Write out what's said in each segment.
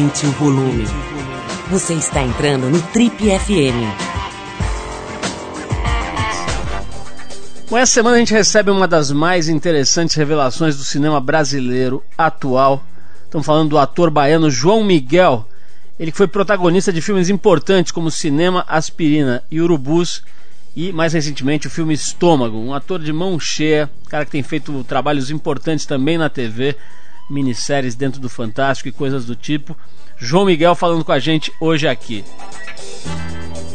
aumente o volume. Você está entrando no Trip FM. Bom, essa semana a gente recebe uma das mais interessantes revelações do cinema brasileiro atual. Estamos falando do ator baiano João Miguel. Ele foi protagonista de filmes importantes como Cinema, Aspirina e Urubus e mais recentemente o filme Estômago, um ator de mão cheia, cara que tem feito trabalhos importantes também na TV, minisséries dentro do Fantástico e coisas do tipo. João Miguel falando com a gente hoje aqui.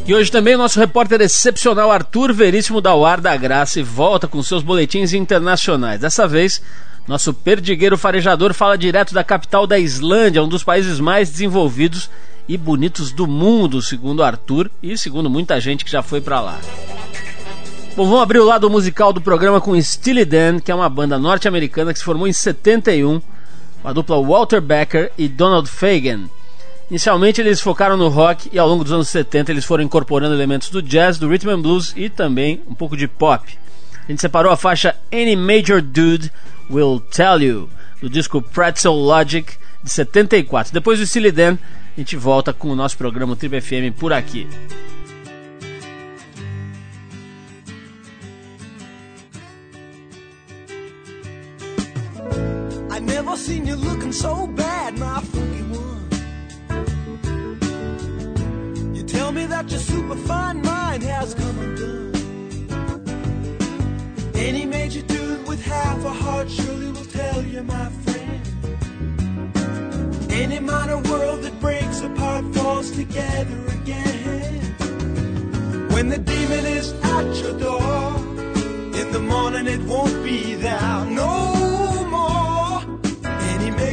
E hoje também o nosso repórter excepcional Arthur Veríssimo da UAR da Graça volta com seus boletins internacionais. Dessa vez, nosso perdigueiro farejador fala direto da capital da Islândia, um dos países mais desenvolvidos e bonitos do mundo, segundo Arthur e segundo muita gente que já foi para lá. Bom, vamos abrir o lado musical do programa com Steely Dan, que é uma banda norte-americana que se formou em 71, com a dupla Walter Becker e Donald Fagen. Inicialmente eles focaram no rock e ao longo dos anos 70 eles foram incorporando elementos do jazz, do rhythm and blues e também um pouco de pop. A gente separou a faixa Any Major Dude Will Tell You, do disco Pretzel Logic de 74. Depois do Steely Dan, a gente volta com o nosso programa Triple FM por aqui. Seen you looking so bad, my funky one. You tell me that your superfine mind has come undone. Any major dude with half a heart surely will tell you, my friend. Any minor world that breaks apart falls together again. When the demon is at your door, in the morning it won't be there no.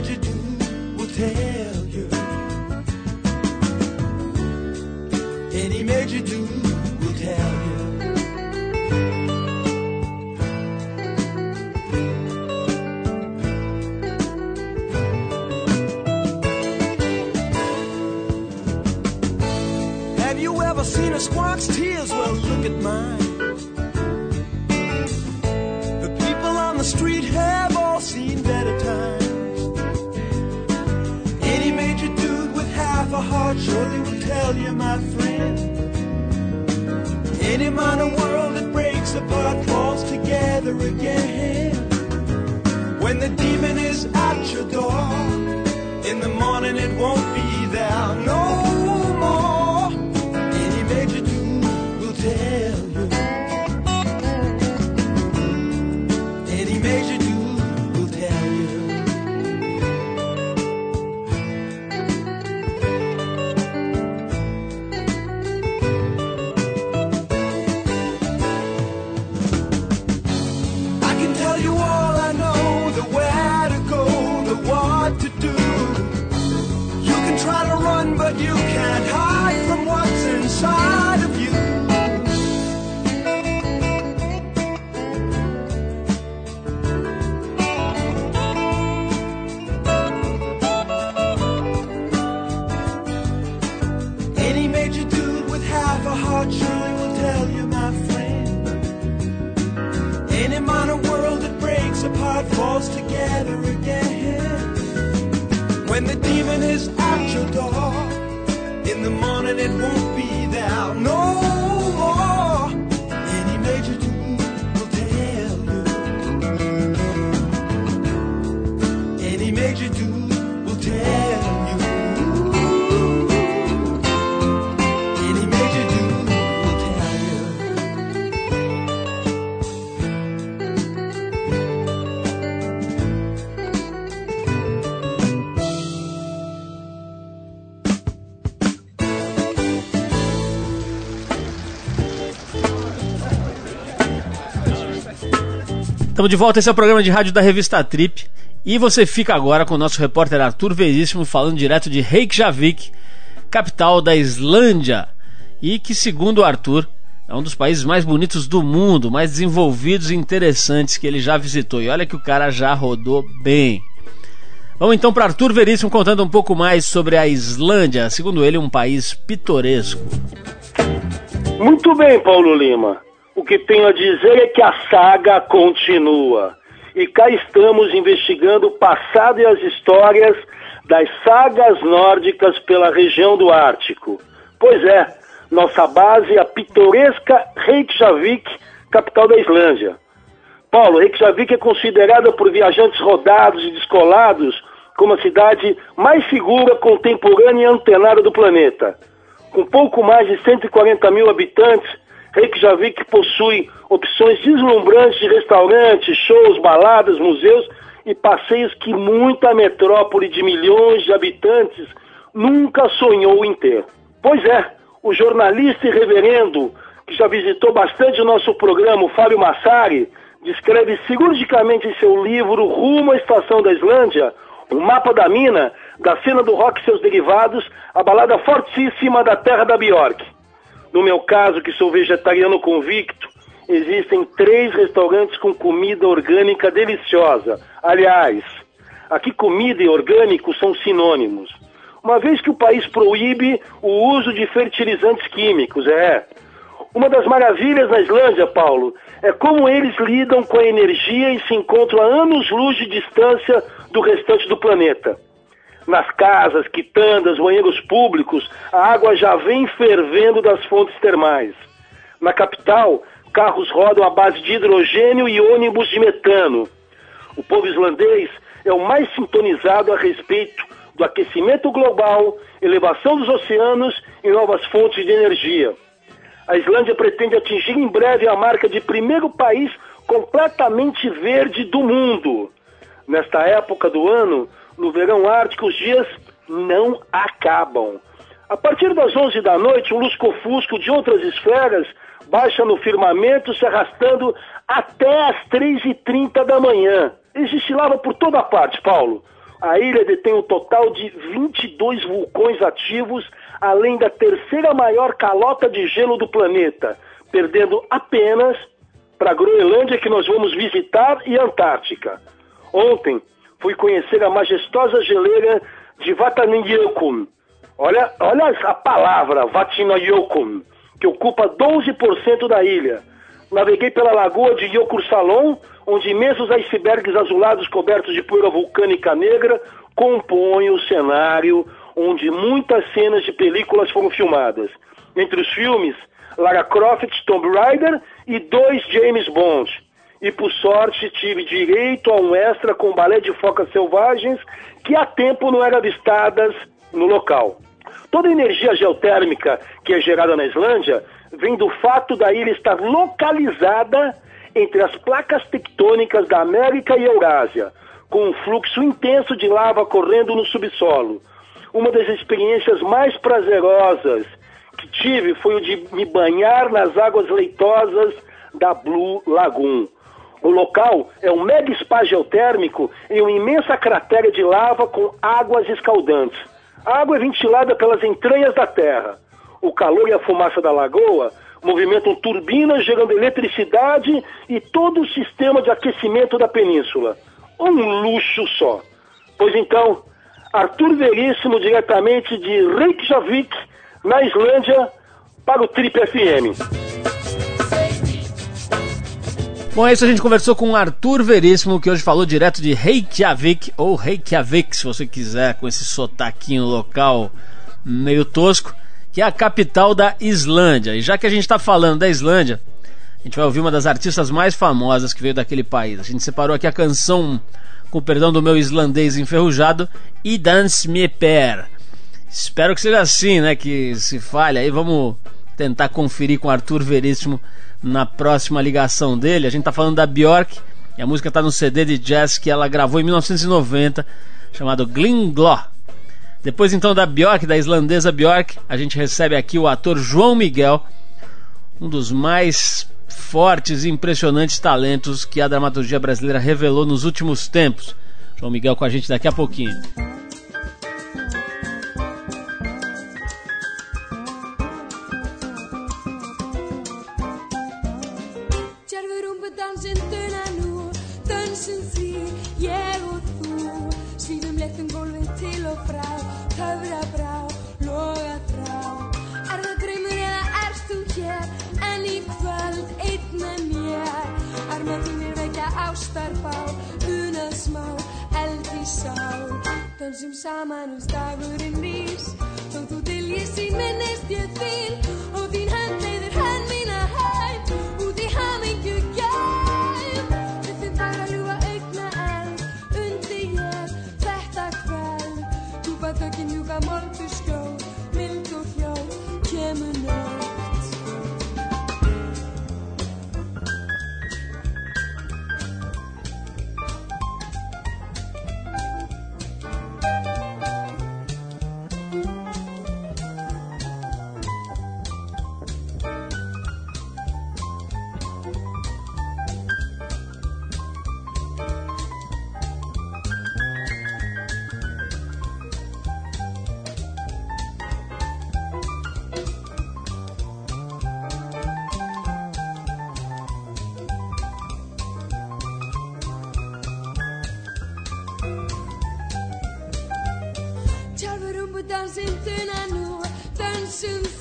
Major dude will tell you. Any major dude will tell you. Have you ever seen a squawk's tears? Well, look at mine. Heart surely will tell you, my friend. Any minor world that breaks apart falls together again. When the demon is at your door, in the morning it won't be there no run, but you can't hide from what's inside of you. Any major dude with half a heart surely will tell you, my friend. Any minor world that breaks apart falls together The is at your door, in the morning it won't be there. No Estamos de volta, esse é o programa de rádio da revista Trip. E você fica agora com o nosso repórter Arthur Veríssimo falando direto de Reykjavik, capital da Islândia. E que, segundo o Arthur, é um dos países mais bonitos do mundo, mais desenvolvidos e interessantes que ele já visitou. E olha que o cara já rodou bem. Vamos então para Arthur Veríssimo contando um pouco mais sobre a Islândia, segundo ele, um país pitoresco. Muito bem, Paulo Lima. O que tenho a dizer é que a saga continua. E cá estamos investigando o passado e as histórias das sagas nórdicas pela região do Ártico. Pois é, nossa base é a pitoresca Reykjavik, capital da Islândia. Paulo, Reykjavik é considerada por viajantes rodados e descolados como a cidade mais segura, contemporânea e antenada do planeta. Com pouco mais de 140 mil habitantes, Reykjavik possui opções deslumbrantes de restaurantes, shows, baladas, museus e passeios que muita metrópole de milhões de habitantes nunca sonhou em ter. Pois é, o jornalista e reverendo, que já visitou bastante o nosso programa, o Fábio Massari, descreve cirurgicamente em seu livro Rumo à Estação da Islândia, um mapa da mina, da cena do rock e seus derivados, a balada fortíssima da terra da Bjork. No meu caso, que sou vegetariano convicto, existem três restaurantes com comida orgânica deliciosa. Aliás, aqui comida e orgânico são sinônimos. Uma vez que o país proíbe o uso de fertilizantes químicos, é. Uma das maravilhas na Islândia, Paulo, é como eles lidam com a energia e se encontram a anos-luz de distância do restante do planeta. Nas casas, quitandas, banheiros públicos, a água já vem fervendo das fontes termais. Na capital, carros rodam à base de hidrogênio e ônibus de metano. O povo islandês é o mais sintonizado a respeito do aquecimento global, elevação dos oceanos e novas fontes de energia. A Islândia pretende atingir em breve a marca de primeiro país completamente verde do mundo. Nesta época do ano, no verão ártico, os dias não acabam. A partir das 11 da noite, um lusco-fusco de outras esferas baixa no firmamento, se arrastando até as 3h30 da manhã. Existe lava por toda parte, Paulo. A ilha detém um total de 22 vulcões ativos, além da terceira maior calota de gelo do planeta, perdendo apenas para a Groenlândia, que nós vamos visitar, e a Antártica. Ontem fui conhecer a majestosa geleira de Vatnajökull. Olha, olha a palavra, Vatnajökull, que ocupa 12% da ilha. Naveguei pela lagoa de Yokursalon, onde imensos icebergs azulados cobertos de poeira vulcânica negra compõem o cenário onde muitas cenas de películas foram filmadas. Entre os filmes, Lara Croft, Tomb Raider e dois James Bond. E por sorte tive direito a um extra com balé de focas selvagens que há tempo não eram avistadas no local. Toda a energia geotérmica que é gerada na Islândia vem do fato da ilha estar localizada entre as placas tectônicas da América e Eurásia, com um fluxo intenso de lava correndo no subsolo. Uma das experiências mais prazerosas que tive foi o de me banhar nas águas leitosas da Blue Lagoon. O local é um mega spa geotérmico em uma imensa cratera de lava com águas escaldantes. A água é ventilada pelas entranhas da terra. O calor e a fumaça da lagoa movimentam turbinas gerando eletricidade e todo o sistema de aquecimento da península. Um luxo só. Pois então, Arthur Veríssimo, diretamente de Reykjavik, na Islândia, para o Trip FM. Bom, é isso. A gente conversou com o Arthur Veríssimo, que hoje falou direto de Reykjavik, ou Reykjavik, se você quiser, com esse sotaquinho local meio tosco que é a capital da Islândia. E já que a gente está falando da Islândia, a gente vai ouvir uma das artistas mais famosas que veio daquele país. A gente separou aqui a canção, com o perdão do meu islandês enferrujado, Idans Per. Espero que seja assim, né? Que se falha. Aí vamos tentar conferir com o Arthur Veríssimo na próxima ligação dele. A gente está falando da Bjork. E a música está no CD de jazz que ela gravou em 1990, chamado Glinglaw. Depois então da Bjork, da islandesa Bjork, a gente recebe aqui o ator João Miguel, um dos mais fortes e impressionantes talentos que a dramaturgia brasileira revelou nos últimos tempos. João Miguel com a gente daqui a pouquinho. ástarbá, unað smá, eld í sá. Dansum saman úr stafurinn nýrs, þó þú diljist í minnist ég þín og þín hægir. questions.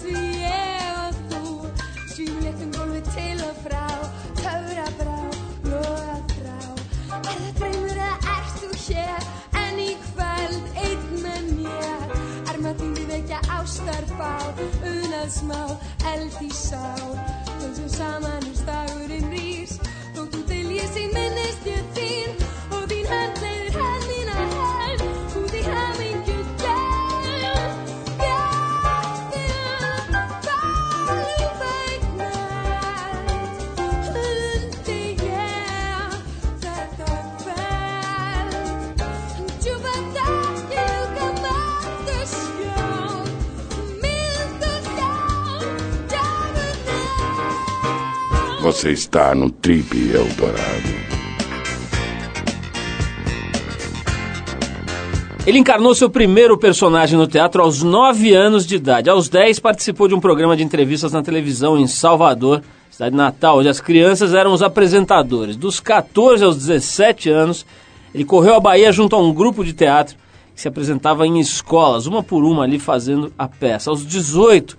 Você está no Trip Eldorado. Ele encarnou seu primeiro personagem no teatro aos 9 anos de idade. Aos 10, participou de um programa de entrevistas na televisão em Salvador, cidade natal, onde as crianças eram os apresentadores. Dos 14 aos 17 anos, ele correu à Bahia junto a um grupo de teatro que se apresentava em escolas, uma por uma ali fazendo a peça. Aos 18,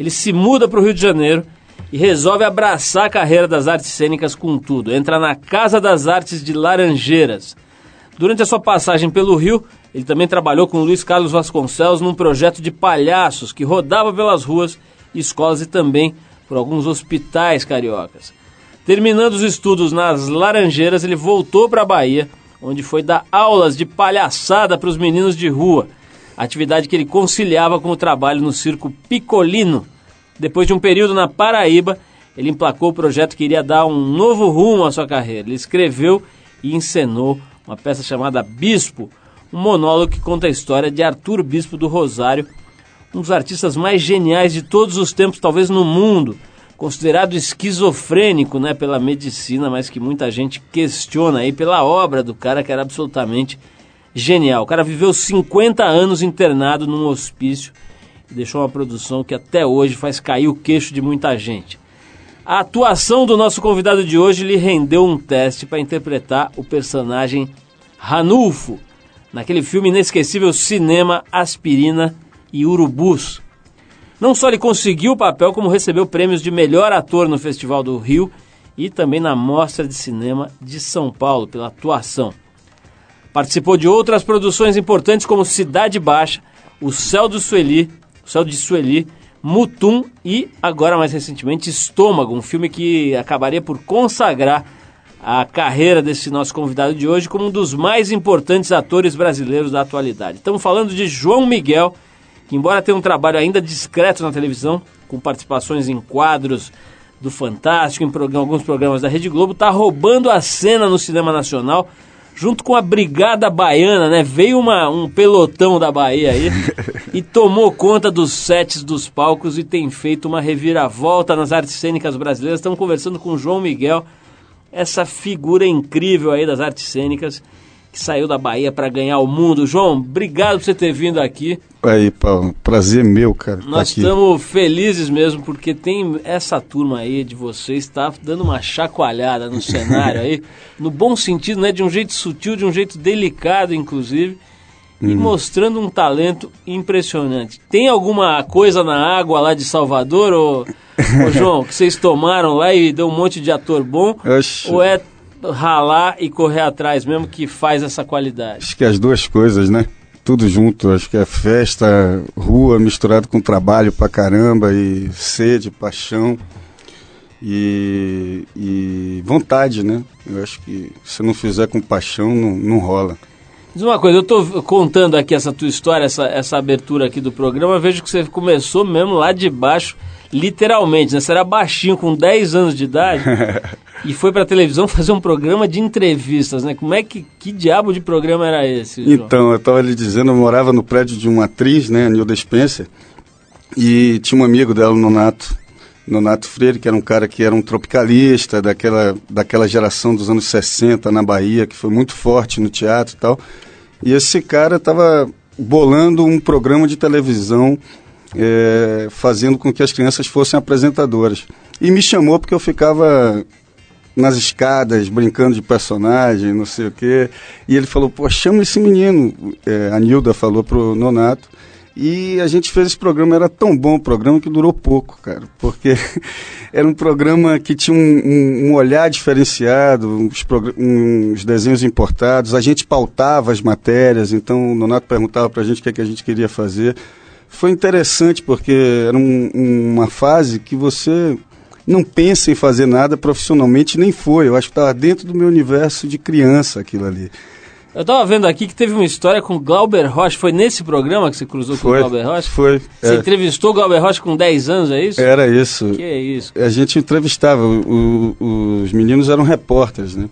ele se muda para o Rio de Janeiro e resolve abraçar a carreira das artes cênicas com tudo. Entra na Casa das Artes de Laranjeiras. Durante a sua passagem pelo Rio, ele também trabalhou com Luiz Carlos Vasconcelos num projeto de palhaços que rodava pelas ruas, escolas e também por alguns hospitais cariocas. Terminando os estudos nas Laranjeiras, ele voltou para a Bahia, onde foi dar aulas de palhaçada para os meninos de rua, atividade que ele conciliava com o trabalho no circo Picolino. Depois de um período na Paraíba, ele emplacou o projeto que iria dar um novo rumo à sua carreira. Ele escreveu e encenou uma peça chamada Bispo, um monólogo que conta a história de Arthur Bispo do Rosário, um dos artistas mais geniais de todos os tempos, talvez no mundo, considerado esquizofrênico né, pela medicina, mas que muita gente questiona aí pela obra do cara que era absolutamente genial. O cara viveu 50 anos internado num hospício deixou uma produção que até hoje faz cair o queixo de muita gente. A atuação do nosso convidado de hoje lhe rendeu um teste para interpretar o personagem Ranulfo, naquele filme inesquecível Cinema, Aspirina e Urubus. Não só ele conseguiu o papel, como recebeu prêmios de melhor ator no Festival do Rio e também na Mostra de Cinema de São Paulo pela atuação. Participou de outras produções importantes como Cidade Baixa, O Céu do Sueli, Céu de Sueli, Mutum e, agora mais recentemente, Estômago, um filme que acabaria por consagrar a carreira desse nosso convidado de hoje como um dos mais importantes atores brasileiros da atualidade. Estamos falando de João Miguel, que embora tenha um trabalho ainda discreto na televisão, com participações em quadros do Fantástico, em programa, alguns programas da Rede Globo, está roubando a cena no cinema nacional, junto com a Brigada Baiana, né? Veio uma, um pelotão da Bahia aí e tomou conta dos sets dos palcos e tem feito uma reviravolta nas artes cênicas brasileiras. Estamos conversando com o João Miguel, essa figura incrível aí das artes cênicas que saiu da Bahia para ganhar o mundo. João, obrigado por você ter vindo aqui. Aí, Paulo, prazer meu, cara. tá Nós aqui. estamos felizes mesmo porque tem essa turma aí de vocês está dando uma chacoalhada no cenário aí, no bom sentido, né, de um jeito sutil, de um jeito delicado, inclusive, e mostrando um talento impressionante. Tem alguma coisa na água lá de Salvador, ô, ô João, que vocês tomaram lá e deu um monte de ator bom? Oxe. Ou é ralar e correr atrás mesmo que faz essa qualidade? Acho que as duas coisas, né? tudo junto. Acho que é festa, rua misturado com trabalho pra caramba e sede, paixão e, e vontade, né? Eu acho que se não fizer com paixão, não, não rola. Diz uma coisa, eu estou contando aqui essa tua história, essa, essa abertura aqui do programa, vejo que você começou mesmo lá de baixo, literalmente, né? Você era baixinho, com 10 anos de idade, e foi para televisão fazer um programa de entrevistas, né? Como é que, que diabo de programa era esse? João? Então, eu estava lhe dizendo, eu morava no prédio de uma atriz, né, Nilda Spencer, e tinha um amigo dela, Nonato, Nonato Freire, que era um cara que era um tropicalista daquela, daquela geração dos anos 60 na Bahia, que foi muito forte no teatro e tal. E esse cara estava bolando um programa de televisão é, fazendo com que as crianças fossem apresentadoras. E me chamou porque eu ficava nas escadas, brincando de personagem, não sei o quê. E ele falou, pô, chama esse menino. É, a Nilda falou pro Nonato. E a gente fez esse programa, era tão bom o programa que durou pouco, cara. Porque era um programa que tinha um, um, um olhar diferenciado, uns, uns, desenhos importados, a gente pautava as matérias, então o Nonato perguntava pra gente o que, é que a gente queria fazer. Foi interessante porque era um, uma fase que você não pensa em fazer nada profissionalmente, nem foi. Eu acho que estava dentro do meu universo de criança aquilo ali. Eu tava vendo aqui que teve uma história com Glauber Rocha. Foi nesse programa que você cruzou foi, com o Glauber Rocha? Foi. Você é. entrevistou o Glauber Rocha com 10 anos, é isso? Era isso. Que é isso? A gente entrevistava. O, o, os meninos eram repórteres, né?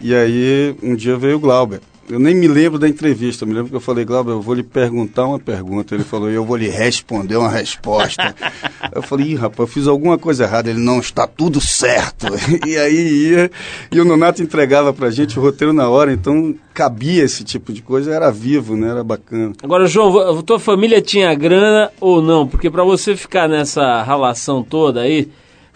E aí, um dia veio o Glauber. Eu nem me lembro da entrevista, me lembro que eu falei, Glauber, eu vou lhe perguntar uma pergunta. Ele falou, eu vou lhe responder uma resposta. eu falei, ih, rapaz, eu fiz alguma coisa errada. Ele, não, está tudo certo. e aí ia, e o Nonato entregava pra gente o roteiro na hora, então cabia esse tipo de coisa, era vivo, né? Era bacana. Agora, João, tua família tinha grana ou não? Porque para você ficar nessa relação toda aí,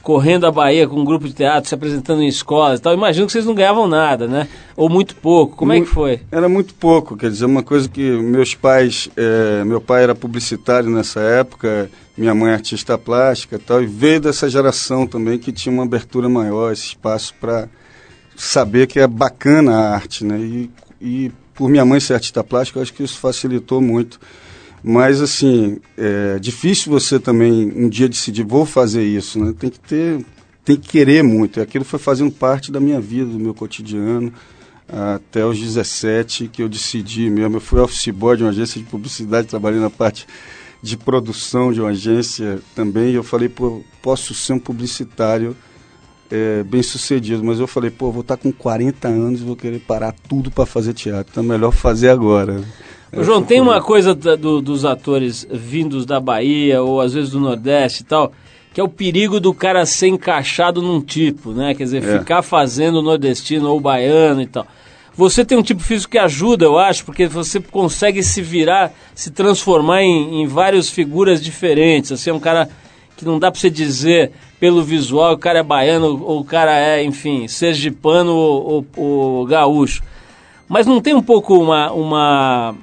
correndo a Bahia com um grupo de teatro, se apresentando em escolas e tal. Imagino que vocês não ganhavam nada, né? Ou muito pouco. Como é que foi? Era muito pouco, quer dizer, uma coisa que meus pais, é, meu pai era publicitário nessa época, minha mãe é artista plástica e tal, e veio dessa geração também que tinha uma abertura maior, esse espaço para saber que é bacana a arte, né? E, e por minha mãe ser artista plástica, eu acho que isso facilitou muito. Mas, assim, é difícil você também um dia decidir, vou fazer isso, né? Tem que ter, tem que querer muito. E aquilo foi fazendo parte da minha vida, do meu cotidiano, até os 17 que eu decidi mesmo. Eu fui office boy de uma agência de publicidade, trabalhei na parte de produção de uma agência também. E eu falei, pô, posso ser um publicitário é, bem sucedido, mas eu falei, pô, vou estar com 40 anos e vou querer parar tudo para fazer teatro. Então é melhor fazer agora. João, tem uma coisa do, dos atores vindos da Bahia ou às vezes do Nordeste e tal, que é o perigo do cara ser encaixado num tipo, né? Quer dizer, É. ficar fazendo nordestino ou baiano e tal. Você tem um tipo físico que ajuda, eu acho, porque você consegue se virar, se transformar em, em várias figuras diferentes. Assim, é um cara que não dá pra você dizer pelo visual o cara é baiano ou o cara é, enfim, sergipano ou, ou, ou gaúcho. Mas não tem um pouco uma, uma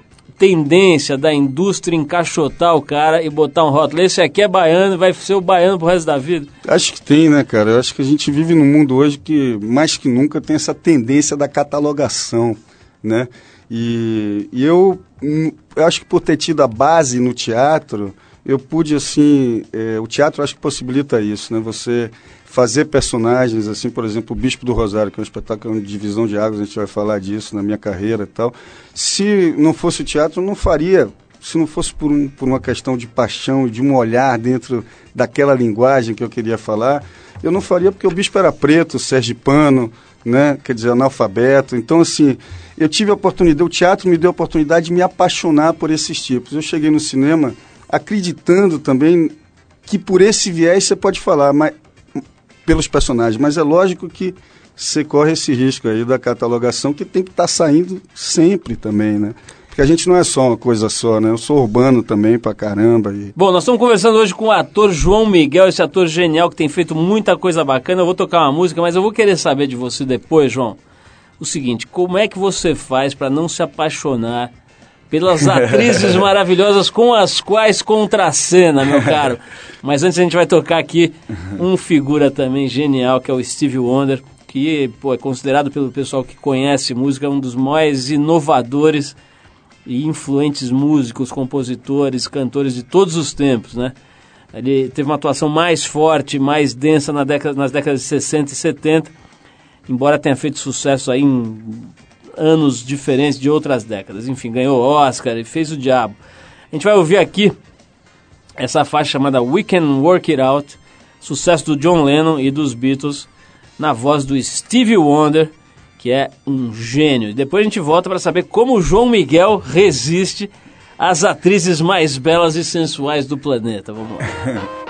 tendência da indústria encaixotar o cara e botar um rótulo. Esse aqui é baiano, vai ser o baiano pro resto da vida. Acho que tem, né, cara? Eu acho que a gente vive num mundo hoje que, mais que nunca, tem essa tendência da catalogação, né? E, e eu, hum, eu acho que por ter tido a base no teatro, eu pude, assim, é, o teatro acho que possibilita isso, né? Você fazer personagens, assim, por exemplo, o Bispo do Rosário, que é um espetáculo de divisão de águas, a gente vai falar disso na minha carreira e tal. Se não fosse o teatro, eu não faria se não fosse por, um, por uma questão de paixão de um olhar dentro daquela linguagem que eu queria falar, eu não faria porque o bispo era preto, sergipano, né? quer dizer, analfabeto. Então, assim, eu tive a oportunidade, o teatro me deu a oportunidade de me apaixonar por esses tipos. Eu cheguei no cinema acreditando também que por esse viés você pode falar, mas, pelos personagens, mas é lógico que você corre esse risco aí da catalogação que tem que estar saindo sempre também, né? Porque a gente não é só uma coisa só, né? Eu sou urbano também pra caramba. E... Bom, nós estamos conversando hoje com o ator João Miguel, esse ator genial que tem feito muita coisa bacana. Eu vou tocar uma música, mas eu vou querer saber de você depois, João. O seguinte, como é que você faz para não se apaixonar pelas atrizes maravilhosas com as quais contracena, meu caro? Mas antes a gente vai tocar aqui um figura também genial, que é o Stevie Wonder, que pô, é considerado pelo pessoal que conhece música um dos mais inovadores e influentes músicos, compositores, cantores de todos os tempos, né? Ele teve uma atuação mais forte, mais densa na década, nas décadas de 60 e 70, embora tenha feito sucesso aí em anos diferentes de outras décadas. Enfim, ganhou Oscar e fez o diabo. A gente vai ouvir aqui essa faixa chamada We Can Work It Out, sucesso do John Lennon e dos Beatles, na voz do Stevie Wonder, que é um gênio. E depois a gente volta para saber como o João Miguel resiste às atrizes mais belas e sensuais do planeta. Vamos lá.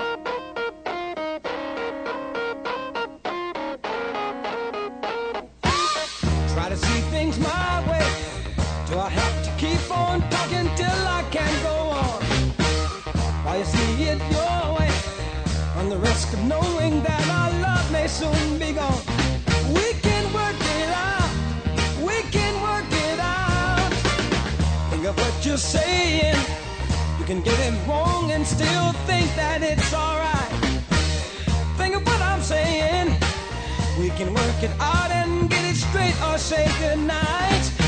You're saying. You can get it wrong and still think that it's alright. Think of what I'm saying. We can work it out and get it straight or say goodnight.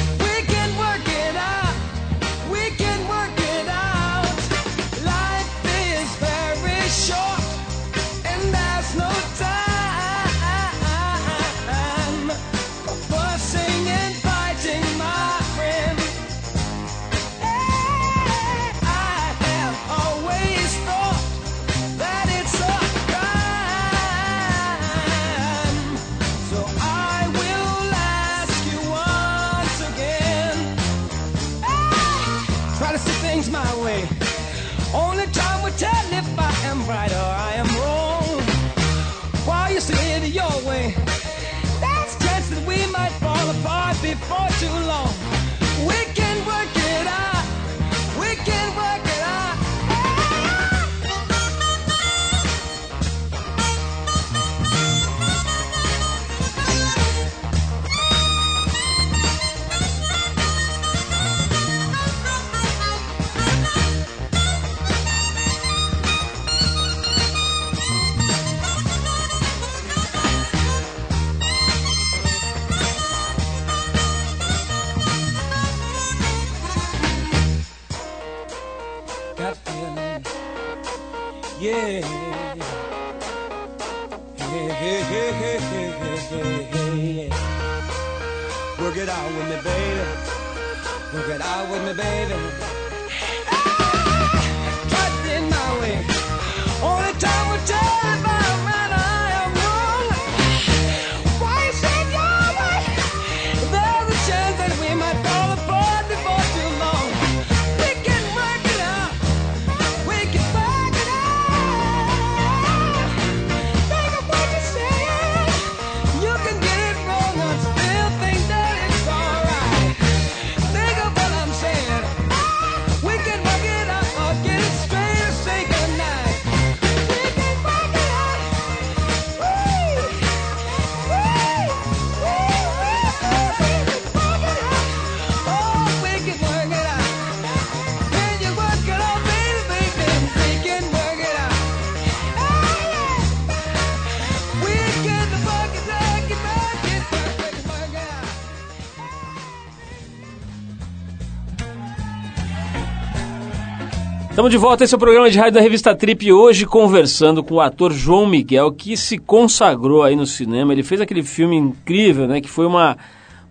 Estamos de volta, esse é o programa de rádio da revista Trip, hoje conversando com o ator João Miguel, que se consagrou aí no cinema. Ele fez aquele filme incrível, né? Que foi uma,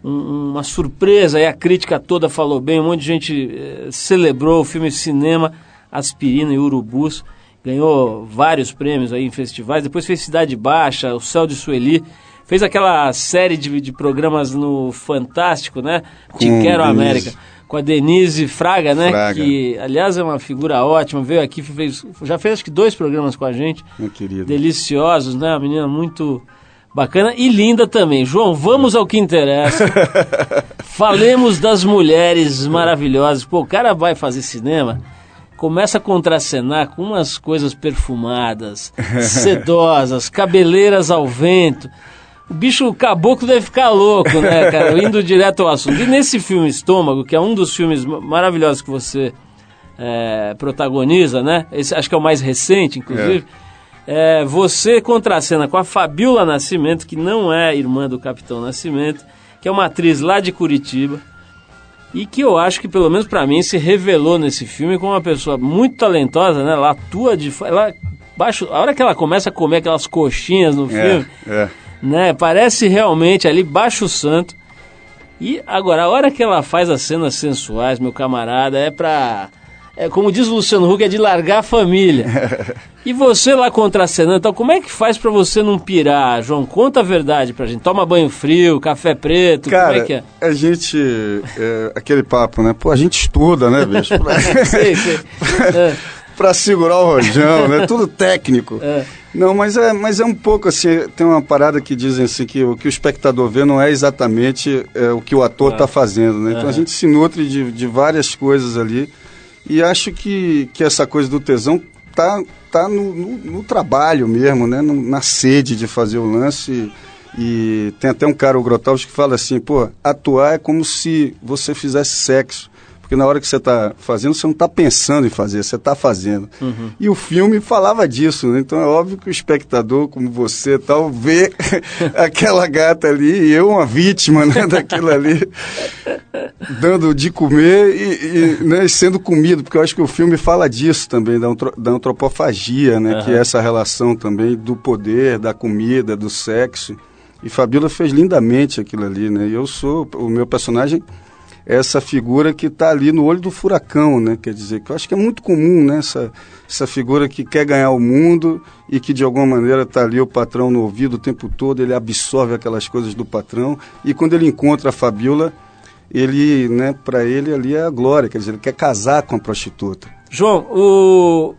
um- uma surpresa, aí a crítica toda falou bem, um monte de gente eh, celebrou o filme Cinema, Aspirina e Urubus. Ganhou vários prêmios aí em festivais, depois fez Cidade Baixa, O Céu de Sueli. Fez aquela série de, de programas no Fantástico, né? Te Quero. América. Com a Denise Fraga, né? Fraga. Que, aliás, é uma figura ótima. Veio aqui, fez, já fez acho que dois programas com a gente. Meu querido. Deliciosos, né? Uma menina muito bacana e linda também. João, vamos ao que interessa. Falemos das mulheres maravilhosas. Pô, o cara vai fazer cinema, começa a contracenar com umas coisas perfumadas, sedosas, cabeleiras ao vento. O bicho caboclo deve ficar louco, né, cara? Indo direto ao assunto. E nesse filme Estômago, que é um dos filmes ma- maravilhosos que você é, protagoniza, né? Esse, acho que é o mais recente, inclusive. É, você contracena com a Fabiola Nascimento, que não é irmã do Capitão Nascimento, que é uma atriz lá de Curitiba. e que eu acho que, pelo menos pra mim, se revelou nesse filme como uma pessoa muito talentosa, né? Ela atua de... Ela, baixo, a hora que ela começa a comer aquelas coxinhas no filme, É, é. Né? Parece realmente ali baixo santo. E agora, a hora que ela faz as cenas sensuais, meu camarada, é pra. É, como diz o Luciano Huck, é de largar a família. e você lá contracenando, então como é que faz pra você não pirar, João? Conta a verdade pra gente. Toma banho frio, café preto, Cara, como é que é? a gente. é, aquele papo, né? Pô, a gente estuda, né, bicho? Pra, sei, sei. É, pra segurar o rojão, né? Tudo técnico. É. Não, mas é, mas é um pouco assim. Tem uma parada que dizem assim que o que o espectador vê não é exatamente é, o que o ator está fazendo, né? Então a Aham. gente se nutre de, de várias coisas ali. E acho que, que essa coisa do tesão tá, tá no, no, no trabalho mesmo, né? No- na sede de fazer o lance. E tem até um cara, o Grotowski, que fala assim, pô, atuar é como se você fizesse sexo. Porque na hora que você está fazendo, você não está pensando em fazer, você está fazendo. E o filme falava disso, né? Então é óbvio que o espectador, como você tal, vê aquela gata ali e eu uma vítima né, daquilo ali, dando de comer e, e, né, sendo comido, porque eu acho que o filme fala disso também, da, antro- da antropofagia, né? Que é essa relação também do poder, da comida, do sexo. E Fabiola fez lindamente aquilo ali, né? E eu sou, o meu personagem essa figura que está ali no olho do furacão, né? Quer dizer, que eu acho que é muito comum, né? Essa, essa figura que quer ganhar o mundo e que de alguma maneira está ali o patrão no ouvido o tempo todo, ele absorve aquelas coisas do patrão e quando ele encontra a Fabiola, ele, né, para ele ali é a glória, quer dizer, ele quer casar com a prostituta. João, o-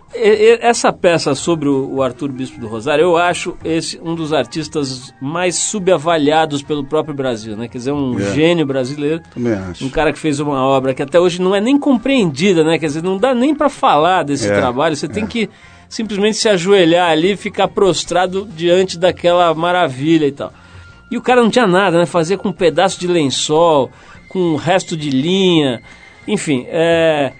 essa peça sobre o, Arthur Bispo do Rosário, eu acho esse um dos artistas mais subavaliados pelo próprio Brasil, né? Quer dizer, um É. gênio brasileiro. Também acho. Um cara que fez uma obra que até hoje não é nem compreendida, né? Quer dizer, não dá nem pra falar desse É, trabalho. Você tem que simplesmente se ajoelhar ali e ficar prostrado diante daquela maravilha e tal. E o cara não tinha nada, né? Fazia com um pedaço de lençol, com um resto de linha, enfim. É...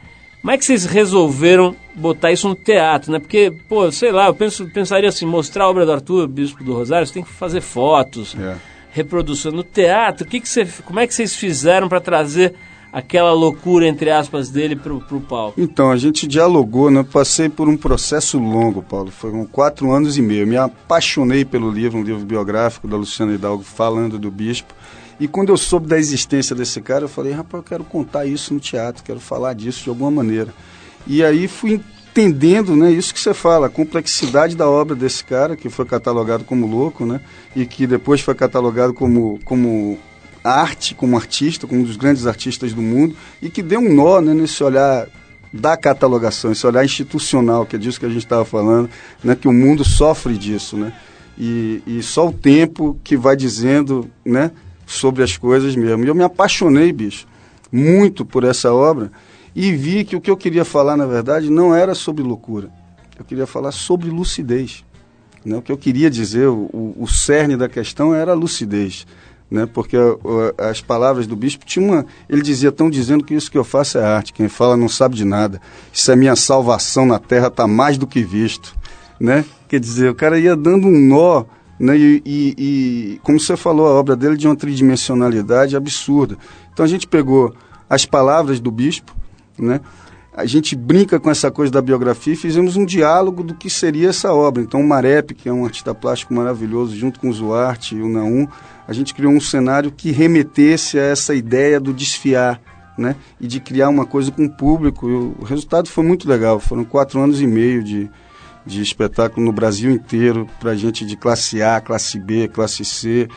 Como é que vocês resolveram botar isso no teatro, né? Porque, pô, sei lá, eu penso, pensaria assim, mostrar a obra do Arthur, Bispo do Rosário, você tem que fazer fotos, É. reprodução no teatro. O que que você, como é que vocês fizeram para trazer aquela loucura entre aspas dele pro, pro palco? Então, a gente dialogou, né? Eu Passei por um processo longo, Paulo. Foram quatro anos e meio. Me apaixonei pelo livro, um livro biográfico da Luciana Hidalgo, falando do bispo. E quando eu soube da existência desse cara, eu falei, rapaz, eu quero contar isso no teatro, quero falar disso de alguma maneira. E aí fui entendendo, né, isso que você fala, a complexidade da obra desse cara, que foi catalogado como louco, né, e que depois foi catalogado como, como arte, como artista, como um dos grandes artistas do mundo, e que deu um nó né, nesse olhar da catalogação, esse olhar institucional, que é disso que a gente estava falando, né, que o mundo sofre disso, né, e, e só o tempo que vai dizendo, né, sobre as coisas mesmo. E eu me apaixonei, bicho, muito por essa obra e vi que o que eu queria falar, na verdade, não era sobre loucura. Eu queria falar sobre lucidez. Né? O que eu queria dizer, o, o, cerne da questão era a lucidez. Né? Porque as palavras do bispo tinham uma. Ele dizia: estão dizendo que isso que eu faço é arte. Quem fala não sabe de nada. Isso é minha salvação na terra, está mais do que visto. Né? Quer dizer, o cara ia dando um nó né? E, e, e, como você falou, a obra dele é de uma tridimensionalidade absurda. Então a gente pegou as palavras do bispo, né? a gente brinca com essa coisa da biografia e fizemos um diálogo do que seria essa obra. Então o Marep, que é um artista plástico maravilhoso, junto com o Zuarte e o Naum, a gente criou um cenário que remetesse a essa ideia do desfiar, né? E de criar uma coisa com o público. E o resultado foi muito legal. Foram quatro anos e meio de, de espetáculo no Brasil inteiro, para gente de classe A, classe B, classe C.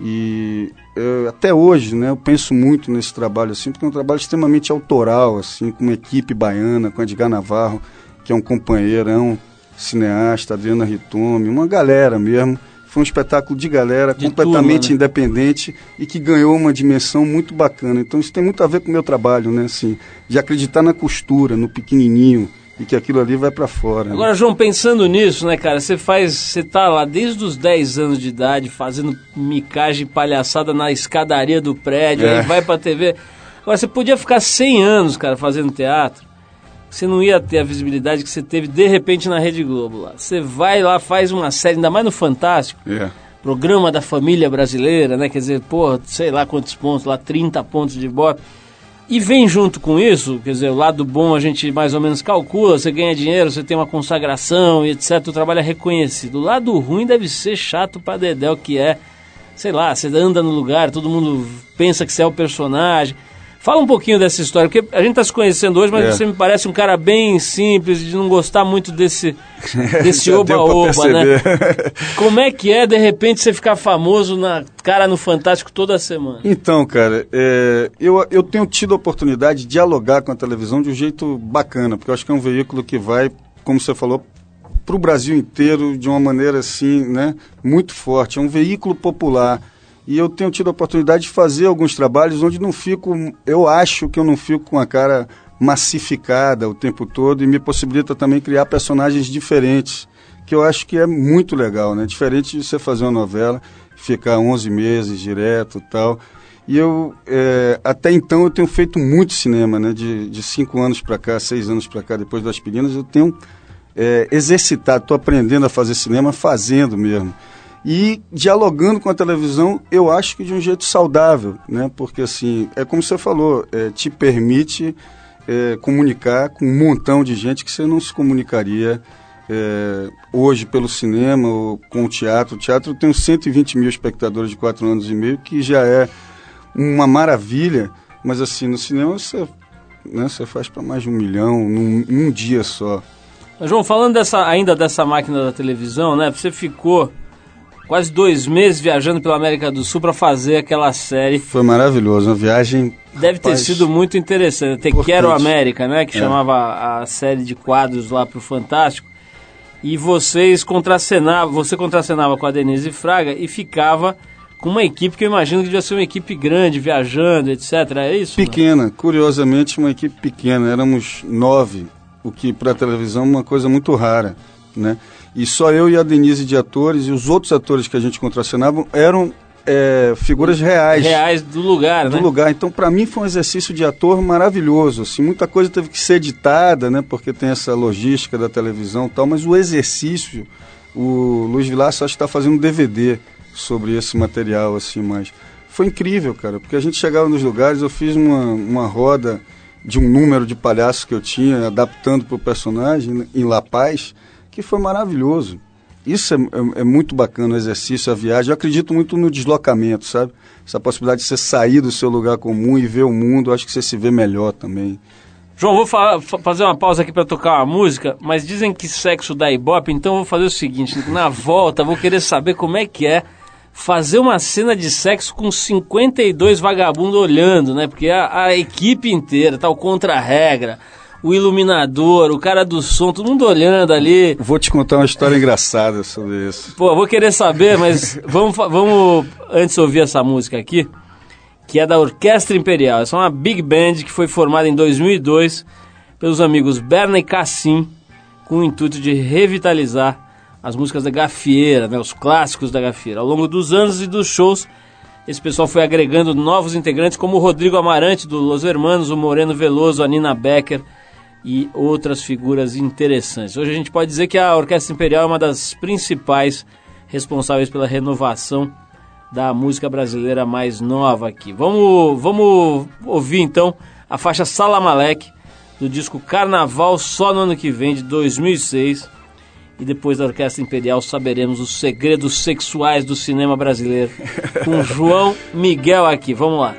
E eu, até hoje, né, eu penso muito nesse trabalho, assim, porque é um trabalho extremamente autoral, assim, com uma equipe baiana, com Edgar Navarro, que é um companheirão, cineasta, Adriana Ritome, uma galera mesmo. Foi um espetáculo de galera, De completamente turma, né? independente e que ganhou uma dimensão muito bacana. Então isso tem muito a ver com o meu trabalho, né, assim, de acreditar na costura, no pequenininho, e que aquilo ali vai para fora. né? Agora, João, pensando nisso, né, cara, você faz, você tá lá desde os 10 anos de idade fazendo micagem, palhaçada na escadaria do prédio, É. aí vai pra TV. Agora, você podia ficar 100 anos, cara, fazendo teatro. Você não ia ter a visibilidade que você teve de repente na Rede Globo lá. Você vai lá, faz uma série, ainda mais no Fantástico, É. programa da família brasileira, né? Quer dizer, pô, sei lá quantos pontos lá, 30 pontos de bote. E vem junto com isso, quer dizer, o lado bom a gente mais ou menos calcula, você ganha dinheiro, você tem uma consagração e etc, o trabalho é reconhecido. O lado ruim deve ser chato pra Dedéu, que é, sei lá, você anda no lugar, todo mundo pensa que você é o personagem. Fala um pouquinho dessa história, porque a gente tá se conhecendo hoje, mas É. você me parece um cara bem simples, de não gostar muito desse desse oba-oba, né? Como é que é, de repente, você ficar famoso na cara no Fantástico toda semana? Então, cara, é, eu, eu tenho tido a oportunidade de dialogar com a televisão de um jeito bacana, porque eu acho que é um veículo que vai, como você falou, para o Brasil inteiro de uma maneira assim, né, muito forte. É um veículo popular. E eu tenho tido a oportunidade de fazer alguns trabalhos onde não fico, eu acho que eu não fico com a cara massificada o tempo todo e me possibilita também criar personagens diferentes, que eu acho que é muito legal, né? Diferente de você fazer uma novela, ficar 11 meses direto e tal. E eu, é, até então, eu tenho feito muito cinema, né? De, de cinco anos para cá, seis anos para cá, depois das Aspirinas, eu tenho é, exercitado, estou aprendendo a fazer cinema fazendo mesmo. E dialogando com a televisão, eu acho que de um jeito saudável, né? Porque, assim, é como você falou, é, te permite é, comunicar com um montão de gente que você não se comunicaria é, hoje pelo cinema ou com o teatro. O teatro tem uns 120 mil espectadores de quatro anos e meio, que já é uma maravilha, mas assim, no cinema você, né, você faz para mais de um milhão num, num dia só. João, falando dessa, ainda dessa máquina da televisão, né? Você ficou quase dois meses viajando pela América do Sul para fazer aquela série. Foi maravilhoso, uma viagem. Deve ter rapaz, sido muito interessante. Te Importante. Quero América, né? Que É. chamava a série de quadros lá pro Fantástico. E vocês contracenavam, você contracenava com a Denise Fraga e ficava com uma equipe que eu imagino que devia ser uma equipe grande, viajando, etc. É isso? não? Pequena, curiosamente, uma equipe pequena. Éramos nove, o que para a televisão é uma coisa muito rara, né? E só eu e a Denise de atores e os outros atores que a gente contracenava eram é, figuras reais. Reais do lugar, do né? lugar. Então, para mim, foi um exercício de ator maravilhoso. Assim, muita coisa teve que ser editada, né? Porque tem essa logística da televisão e tal. Mas o exercício, o Luiz Vilaça acho que está fazendo um DVD sobre esse material, assim, mas foi incrível, cara. Porque a gente chegava nos lugares, eu fiz uma, uma roda de um número de palhaços que eu tinha, adaptando para o personagem né, em La Paz, que foi maravilhoso. Isso é, é- é muito bacana, o exercício, a viagem. Eu acredito muito no deslocamento, sabe? Essa possibilidade de você sair do seu lugar comum e ver o mundo, acho que você se vê melhor também. João, vou fa- fa- fazer uma pausa aqui para tocar uma música, mas dizem que sexo dá ibope, então vou fazer o seguinte, na volta vou querer saber como é que é fazer uma cena de sexo com 52 vagabundos olhando, né? Porque a, a equipe inteira, tá o contra-regra, o iluminador, o cara do som, todo mundo olhando ali. Vou te contar uma história engraçada sobre isso. Pô, vou querer saber, mas vamos, vamos antes ouvir essa música aqui, que é da Orquestra Imperial. Essa é uma big band que foi formada em 2002 pelos amigos Berna e Cassim, com o intuito de revitalizar as músicas da Gafieira, né, os clássicos da Gafieira. Ao longo dos anos e dos shows, esse pessoal foi agregando novos integrantes, como o Rodrigo Amarante, do Los Hermanos, o Moreno Veloso, a Nina Becker e outras figuras interessantes. Hoje a gente pode dizer que a Orquestra Imperial é uma das principais responsáveis pela renovação da música brasileira mais nova aqui. Vamos, vamos ouvir então a faixa Salamalek do disco Carnaval só no ano que vem, de 2006. E depois da Orquestra Imperial saberemos os segredos sexuais do cinema brasileiro com João Miguel aqui. Vamos lá.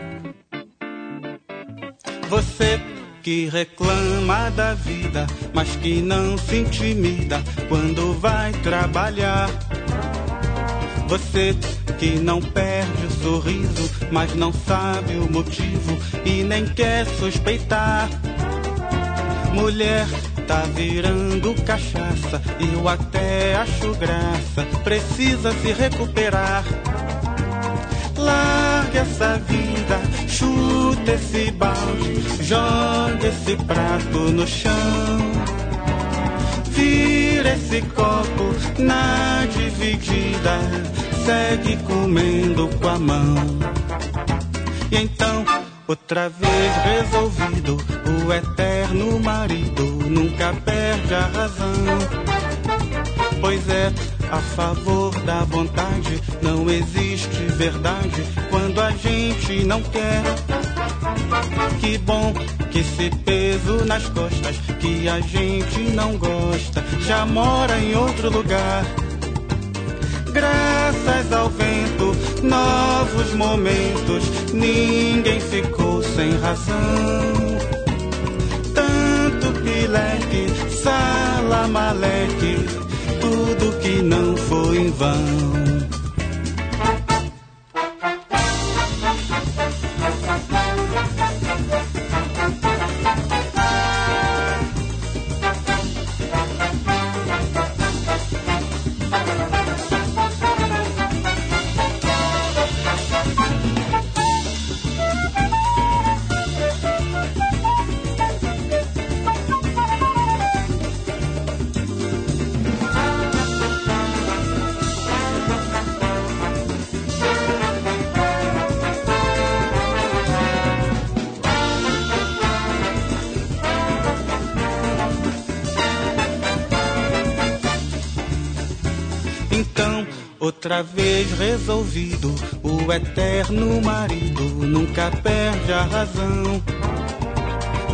Você que reclama da vida, mas que não se intimida quando vai trabalhar. Você que não perde o sorriso, mas não sabe o motivo e nem quer suspeitar. Mulher tá virando cachaça, eu até acho graça, precisa se recuperar. Larga essa vida, chuta esse balde, joga esse prato no chão. Vira esse copo na dividida, segue comendo com a mão. E então, outra vez resolvido, o eterno marido nunca perde a razão. Pois é, a favor da vontade não existe verdade quando a gente não quer. Que bom que esse peso nas costas que a gente não gosta já mora em outro lugar. Graças ao vento, novos momentos, ninguém ficou sem razão. Tanto pileque, salamaleque, tudo que não foi em vão. Resolvido, o eterno marido nunca perde a razão.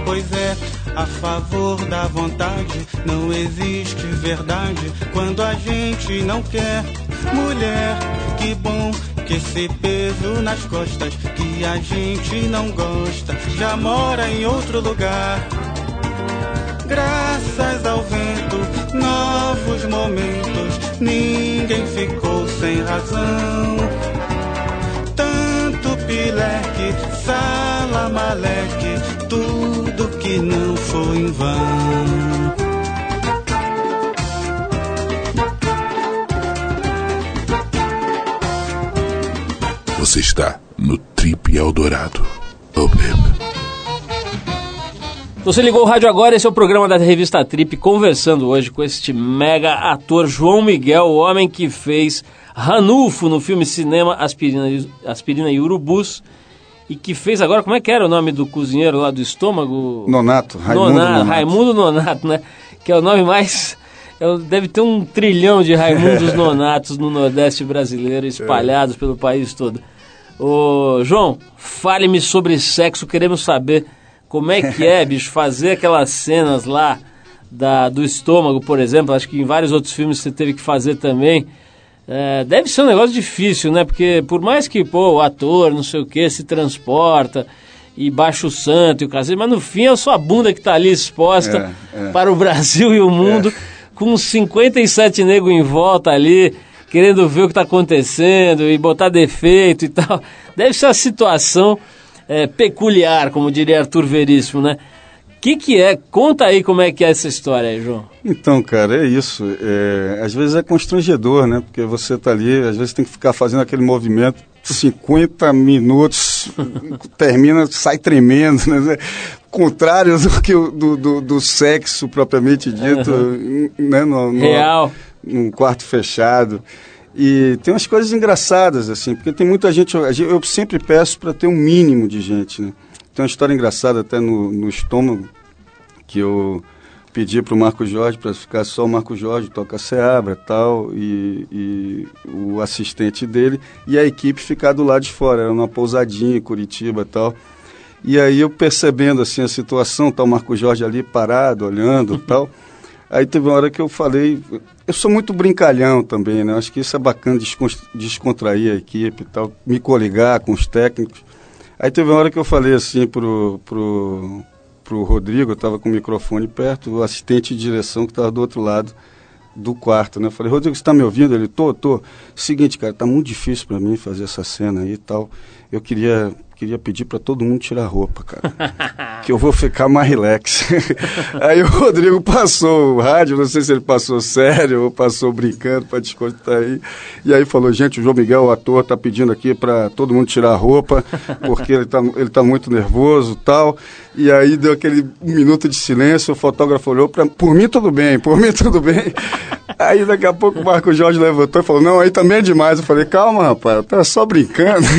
Pois é, a favor da vontade não existe verdade quando a gente não quer. Mulher, que bom que esse peso nas costas que a gente não gosta já mora em outro lugar. Graças ao vento, novos momentos, ninguém ficou sem razão. Tanto pileque, salamaleque, tudo que não foi em vão. Você está no Trip Eldorado. Oh, baby. Você ligou o rádio agora, esse é o programa da revista Trip, conversando hoje com este mega ator João Miguel, o homem que fez Ranulfo no filme Cinema Aspirina, e- Aspirina e Urubus, e que fez agora, como é que era o nome do cozinheiro lá do estômago? Nonato, Raimundo Nonato, Nonato. Raimundo Nonato, né? Que é o nome mais... é Deve ter um trilhão de Raimundos Nonatos no Nordeste brasileiro, espalhados pelo país todo. Ô, João, fale-me sobre sexo, queremos saber como é que é, bicho, fazer aquelas cenas lá da, do estômago, por exemplo, acho que em vários outros filmes você teve que fazer também. É, deve ser um negócio difícil, né? Porque por mais que, pô, o ator, não sei o que, se transporta e baixa o santo e o cacete, mas no fim é só a bunda que tá ali exposta É, é. para o Brasil e o mundo, com uns 57 negros em volta ali, querendo ver o que está acontecendo e botar defeito e tal. Deve ser uma situação é, peculiar, como diria Arthur Veríssimo, né? O que, que é? Conta aí como é que é essa história aí, João. Então, cara, é isso. É, às vezes é constrangedor, né? Porque você tá ali, às vezes tem que ficar fazendo aquele movimento 50 minutos, termina, sai tremendo, né? Contrário do, que, do, do, do sexo propriamente dito, né? No, no- Real. num quarto fechado. E tem umas coisas engraçadas, assim, porque tem muita gente- Eu sempre peço para ter um mínimo de gente, né? Tem uma história engraçada até no, no estômago, que eu pedi para o Marco Jorge para ficar só o Marco Jorge, toca Seabra tal, e, e o assistente dele, e a equipe ficar do lado de fora, era numa pousadinha em Curitiba tal. E aí eu percebendo assim a situação, tá o Marco Jorge ali parado, olhando tal. Aí teve uma hora que eu falei, eu sou muito brincalhão também, né? Acho que isso é bacana descon- descontrair a equipe e tal, me coligar com os técnicos. Aí teve uma hora que eu falei assim pro, pro, pro Rodrigo, eu estava com o microfone perto, o assistente de direção que estava do outro lado do quarto, né? Eu falei, Rodrigo, você está me ouvindo? Ele, tô, tô. Seguinte, cara, tá muito difícil para mim fazer essa cena aí e tal. Eu queria, queria pedir para todo mundo tirar a roupa, cara. que eu vou ficar mais relax. aí o Rodrigo passou o rádio, não sei se ele passou sério ou passou brincando para descontrair. E aí falou, gente, o João Miguel, o ator, tá pedindo aqui para todo mundo tirar a roupa, porque ele tá, ele tá muito nervoso tal. E aí deu aquele minuto de silêncio, o fotógrafo olhou para por mim tudo bem, por mim tudo bem. Aí daqui a pouco o Marco Jorge levantou e falou, não, aí também é demais. Eu falei, calma, rapaz, eu tava só brincando.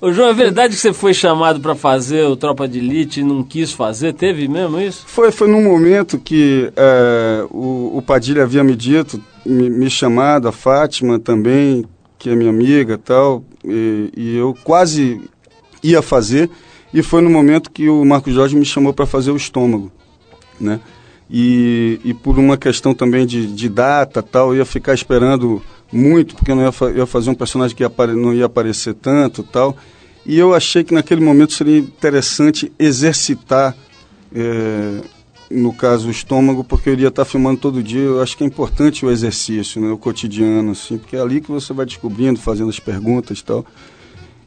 Ô, João, é verdade que você foi chamado para fazer o Tropa de Elite e não quis fazer? Teve mesmo isso? Foi, foi num momento que é, o, o Padilha havia me dito, me, me chamado, a Fátima também, que é minha amiga e tal, e, e eu quase ia fazer, e foi no momento que o Marco Jorge me chamou para fazer o estômago, né? E, e por uma questão também de, de data tal, eu ia ficar esperando muito, porque eu não ia, fa- ia fazer um personagem que ia não ia aparecer tanto tal. E eu achei que naquele momento seria interessante exercitar, eh, no caso, o estômago, porque eu iria estar filmando todo dia. Eu acho que é importante o exercício, né, o cotidiano, assim, porque é ali que você vai descobrindo, fazendo as perguntas e tal.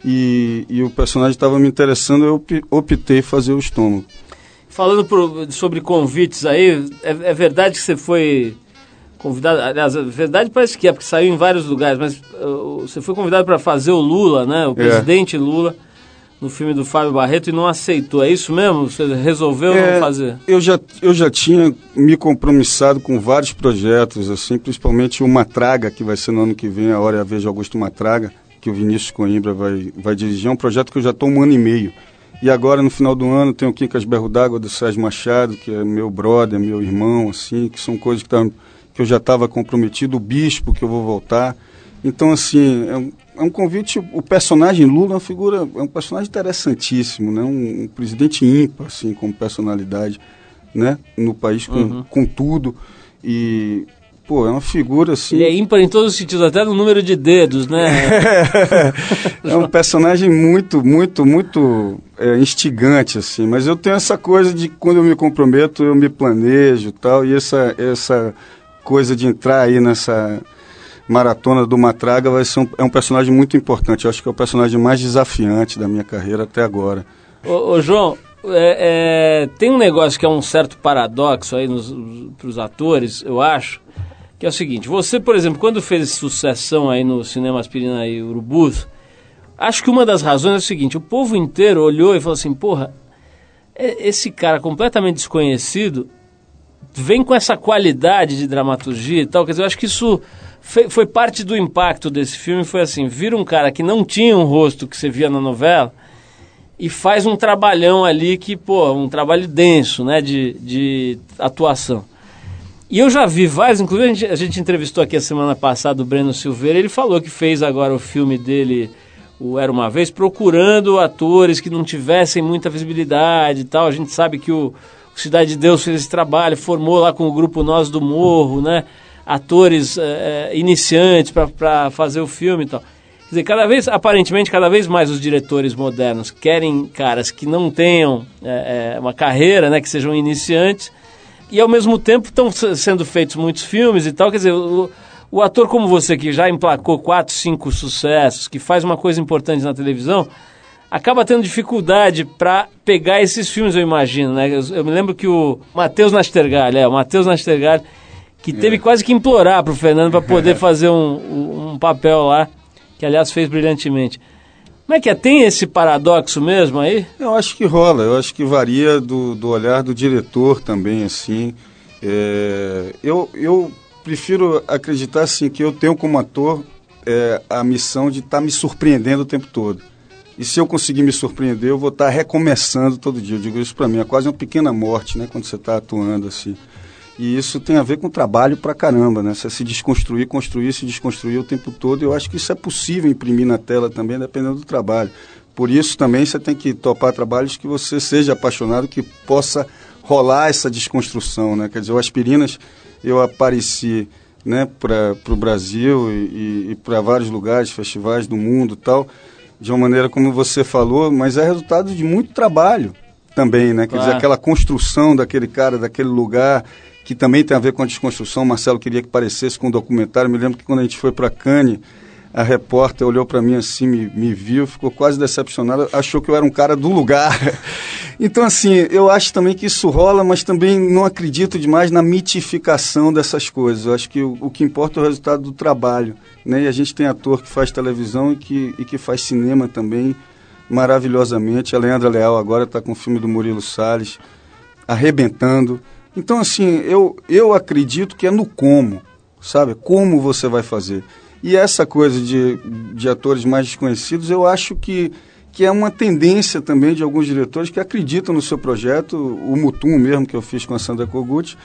E, e o personagem estava me interessando, eu op- optei fazer o estômago. Falando pro- sobre convites aí, é, é verdade que você foi convidado. Aliás, a verdade parece que é, porque saiu em vários lugares, mas uh, você foi convidado para fazer o Lula, né? O presidente Lula, no filme do Fábio Barreto, e não aceitou. É isso mesmo? Você resolveu É, não fazer? Eu já, eu já tinha me compromissado com vários projetos, assim, principalmente o Matraga, que vai ser no ano que vem, a Hora e a Vez de Augusto Matraga, que o Vinícius Coimbra vai, vai dirigir. É um projeto que eu já estou um ano e meio. E agora, no final do ano, tem o Quincas Berro d'Água do Sérgio Machado, que é meu brother, meu irmão, assim, que são coisas que, tá, que eu já estava comprometido, o Bispo, que eu vou voltar. Então, assim, é um, é um convite. O personagem Lula é uma figura, é um personagem interessantíssimo, né? Um, um presidente ímpar, assim, como personalidade, né? No país com, Uhum. com tudo. E, pô, é uma figura, assim. Ele é ímpar em todos os sentidos, até no número de dedos, né? é um personagem muito, muito, muito é, instigante, assim. Mas eu tenho essa coisa de quando eu me comprometo, eu me planejo e tal. E essa, essa coisa de entrar aí nessa maratona do Matraga vai ser um, é um personagem muito importante. Eu acho que é o personagem mais desafiante da minha carreira até agora. Ô, ô, João, é, é, tem um negócio que é um certo paradoxo aí para os atores, eu acho, que é o seguinte: você, por exemplo, quando fez sucessão aí no cinema Aspirina e Urubus, acho que uma das razões é o seguinte: o povo inteiro olhou e falou assim, porra, esse cara completamente desconhecido vem com essa qualidade de dramaturgia e tal. Quer dizer, eu acho que isso foi parte do impacto desse filme. Foi assim: vira um cara que não tinha um rosto que você via na novela e faz um trabalhão ali que, pô, um trabalho denso, né, de, de atuação. E eu já vi vários, inclusive a gente, a gente entrevistou aqui a semana passada o Breno Silveira, ele falou que fez agora o filme dele, o Era Uma Vez, procurando atores que não tivessem muita visibilidade e tal. A gente sabe que o, o Cidade de Deus fez esse trabalho, formou lá com o grupo Nós do Morro, né, atores eh, iniciantes para fazer o filme e tal. Quer dizer, cada vez, aparentemente, cada vez mais os diretores modernos querem caras que não tenham é, é, uma carreira, né, que sejam iniciantes, e ao mesmo tempo estão sendo feitos muitos filmes e tal. Quer dizer, o, o ator como você, que já emplacou quatro, cinco sucessos, que faz uma coisa importante na televisão, acaba tendo dificuldade para pegar esses filmes, eu imagino, né? Eu, eu me lembro que o Matheus Nastergalli, é, o Matheus Nastergalli, que teve quase que implorar para o Fernando para poder fazer um, um papel lá que aliás fez brilhantemente. Como é que é? Tem esse paradoxo mesmo aí? Eu acho que rola, eu acho que varia do, do olhar do diretor também, assim. É, eu, eu prefiro acreditar, assim, que eu tenho como ator é, a missão de estar tá me surpreendendo o tempo todo. E se eu conseguir me surpreender, eu vou estar tá recomeçando todo dia. Eu digo isso para mim, é quase uma pequena morte, né, quando você está atuando assim. E isso tem a ver com trabalho pra caramba, né? Você se desconstruir, construir, se desconstruir o tempo todo. Eu acho que isso é possível imprimir na tela também, dependendo do trabalho. Por isso também você tem que topar trabalhos que você seja apaixonado, que possa rolar essa desconstrução, né? Quer dizer, o Aspirinas, eu apareci né, para o Brasil e, e, e para vários lugares, festivais do mundo e tal, de uma maneira como você falou, mas é resultado de muito trabalho também, né? Quer Claro. dizer, aquela construção daquele cara, daquele lugar, que também tem a ver com a desconstrução. Marcelo queria que parecesse com um documentário. Me lembro que quando a gente foi para Cannes, a repórter olhou para mim assim, me, me viu, ficou quase decepcionada, achou que eu era um cara do lugar. então, assim, eu acho também que isso rola, mas também não acredito demais na mitificação dessas coisas. Eu acho que o, o que importa é o resultado do trabalho. Né? E a gente tem ator que faz televisão e que, e que faz cinema também maravilhosamente. A Leandra Leal agora está com o filme do Murilo Salles, arrebentando. Então, assim, eu, eu acredito que é no como, sabe? Como você vai fazer. E essa coisa de, de atores mais desconhecidos, eu acho que, que é uma tendência também de alguns diretores que acreditam no seu projeto. O Mutum mesmo, que eu fiz com a Sandra Kogut,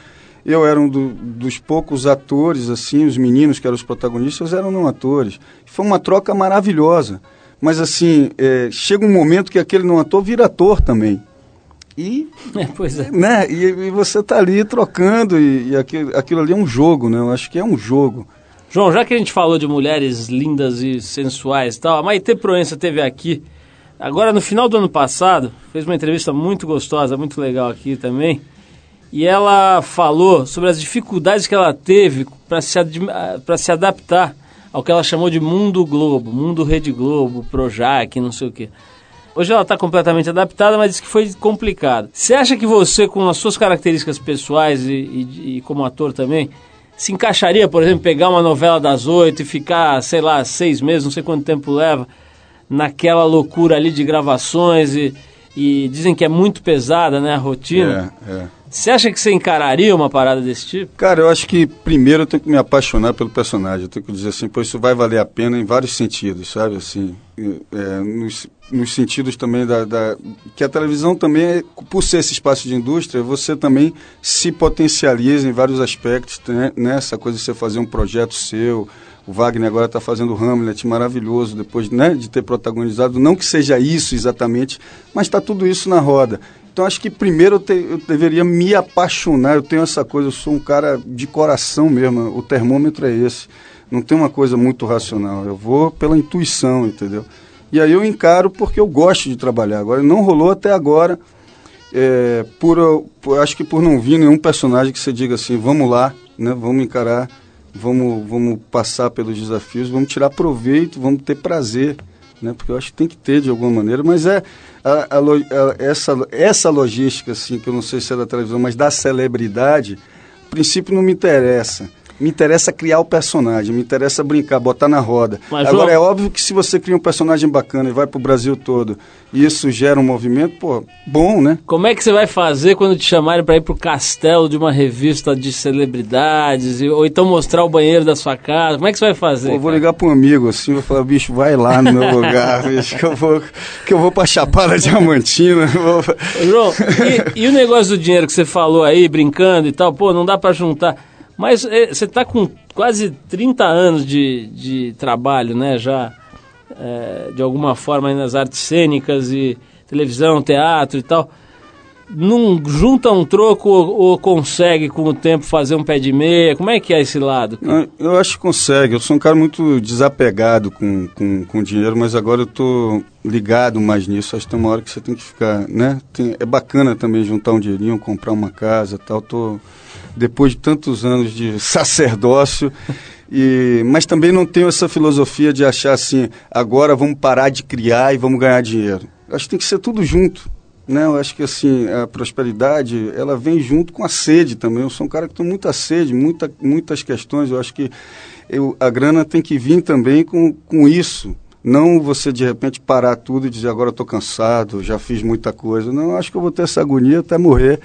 eu era um do, dos poucos atores, assim, os meninos que eram os protagonistas eram não atores. Foi uma troca maravilhosa. Mas assim, é, chega um momento que aquele não ator vira ator também. E, É, pois é. né, e, e você tá ali trocando, e, e aquilo, aquilo ali é um jogo, né? Eu acho que é um jogo. João, já que a gente falou de mulheres lindas e sensuais e tal, a Maite Proença teve aqui, agora no final do ano passado, fez uma entrevista muito gostosa, muito legal aqui também, e ela falou sobre as dificuldades que ela teve para se, ah, pra se adaptar ao que ela chamou de Mundo Globo, Mundo Rede Globo, Projac, não sei o quê. Hoje ela está completamente adaptada, mas que foi complicado. Você acha que você, com as suas características pessoais e, e- e como ator também, se encaixaria, por exemplo, pegar uma novela das oito e ficar, sei lá, seis meses, não sei quanto tempo leva, naquela loucura ali de gravações e, e dizem que é muito pesada, né, a rotina. É, é. Você acha que você encararia uma parada desse tipo? Cara, eu acho que primeiro eu tenho que me apaixonar pelo personagem. Eu tenho que dizer assim, pô, isso vai valer a pena em vários sentidos, sabe? Assim, é, nos, nos sentidos também da, da- Que a televisão também, por ser esse espaço de indústria, você também se potencializa em vários aspectos, né? Nessa coisa de você fazer um projeto seu. O Wagner agora está fazendo Hamlet maravilhoso, depois né, de ter protagonizado. Não que seja isso exatamente, mas está tudo isso na roda. Então acho que primeiro eu, te- eu deveria me apaixonar. Eu tenho essa coisa, eu sou um cara de coração mesmo. O termômetro é esse. Não tem uma coisa muito racional. Eu vou pela intuição, entendeu? E aí eu encaro porque eu gosto de trabalhar. Agora não rolou até agora. é, por, por- acho que por não vir nenhum personagem que você diga assim, vamos lá, né? Vamos encarar, vamos, vamos passar pelos desafios, vamos tirar proveito, vamos ter prazer né? Porque eu acho que tem que ter de alguma maneira, mas é a, a a- essa, essa logística, assim, que eu não sei se é da televisão, mas da celebridade, a princípio não me interessa. Me interessa criar o personagem, me interessa brincar, botar na roda. Mas, Agora, João- é óbvio que se você cria um personagem bacana e vai pro Brasil todo, e isso gera um movimento, pô, bom, né? Como é que você vai fazer quando te chamarem para ir pro castelo de uma revista de celebridades, e- ou então mostrar o banheiro da sua casa? Como é que você vai fazer? Pô, eu vou ligar para um amigo assim, vou falar, bicho, vai lá no meu lugar, bicho, que eu vou, que eu vou pra Chapada Diamantina. vou- João, e, e o negócio do dinheiro que você falou aí, brincando e tal, pô, não dá pra juntar. Mas eh, você tá com quase 30 anos de, de trabalho, né, já, eh, de alguma forma nas artes cênicas e televisão, teatro e tal. Não junta um troco ou, ou consegue com o tempo fazer um pé de meia? Como é que é esse lado? Eu- Eu acho que consegue. Eu sou um cara muito desapegado com, com, com dinheiro, mas agora eu tô ligado mais nisso. Acho que tem uma hora que você tem que ficar, né? Tem- é bacana também juntar um dinheirinho, comprar uma casa tal. Tô, depois de tantos anos de sacerdócio, e, mas também não tenho essa filosofia de achar assim, agora vamos parar de criar e vamos ganhar dinheiro. Acho que tem que ser tudo junto. Eu acho que assim, a prosperidade, ela vem junto com a sede também. Eu sou um cara que tem muita sede, muita, muitas questões. Eu acho que eu, a grana tem que vir também com, com isso. Não você de repente parar tudo e dizer agora estou cansado, já fiz muita coisa. Não, eu acho que eu vou ter essa agonia até morrer.